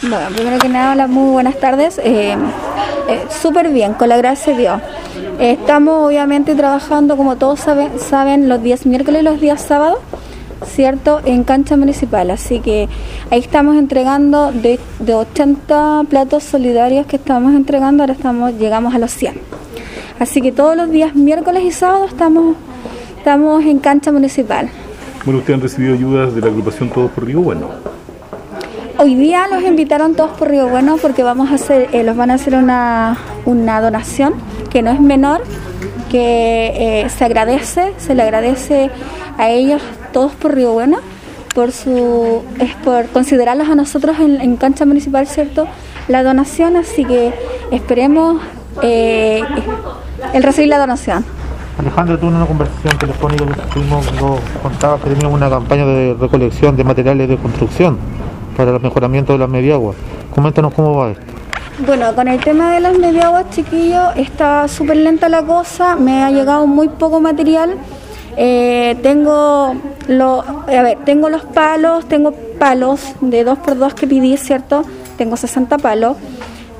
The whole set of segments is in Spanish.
Bueno, primero que nada, hola, muy buenas tardes. Eh, eh, Súper bien, con la gracia de Dios. Estamos obviamente trabajando, como todos saben, saben, los días miércoles y los días sábados, ¿cierto? En cancha municipal. Así que ahí estamos entregando de, de 80 platos solidarios que estamos entregando, ahora estamos llegamos a los 100. Así que todos los días miércoles y sábados estamos, estamos en cancha municipal. Bueno, ustedes han recibido ayudas de la agrupación Todos por Río Bueno. Hoy día los invitaron todos por Río Bueno porque vamos a hacer, eh, los van a hacer una, una donación que no es menor, que eh, se agradece, se le agradece a ellos todos por Río Bueno por su es por considerarlos a nosotros en, cancha municipal, cierto, la donación, así que esperemos eh, el recibir la donación. Alejandro, tú en una conversación telefónica que tuvimos nos contabas que teníamos una campaña de recolección de materiales de construcción para el mejoramiento de las mediaguas. Coméntanos cómo va esto. Bueno, con el tema de las mediaguas, chiquillos, está súper lenta la cosa, me ha llegado muy poco material. Eh, tengo, lo, a ver, tengo los palos, tengo palos de 2x2 que pedí, ¿cierto? Tengo 60 palos.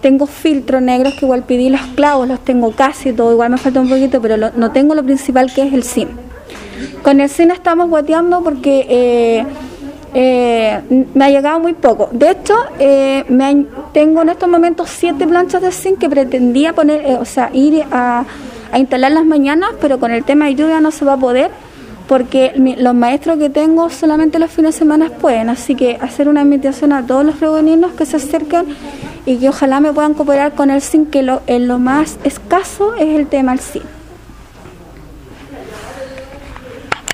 Tengo filtros negros que igual pedí, los clavos los tengo casi todo, igual me falta un poquito, pero lo- no tengo lo principal que es el zinc. Con el zinc estamos guateando porque eh, eh, me ha llegado muy poco. De hecho, eh, me tengo en estos momentos siete planchas de zinc que pretendía poner, eh, o sea, ir a, instalar las mañanas, pero con el tema de lluvia no se va a poder porque los maestros que tengo solamente los fines de semana pueden, así que hacer una invitación a todos los reboninos que se acerquen y que ojalá me puedan cooperar con el zinc, que lo, en lo más escaso es el tema del zinc.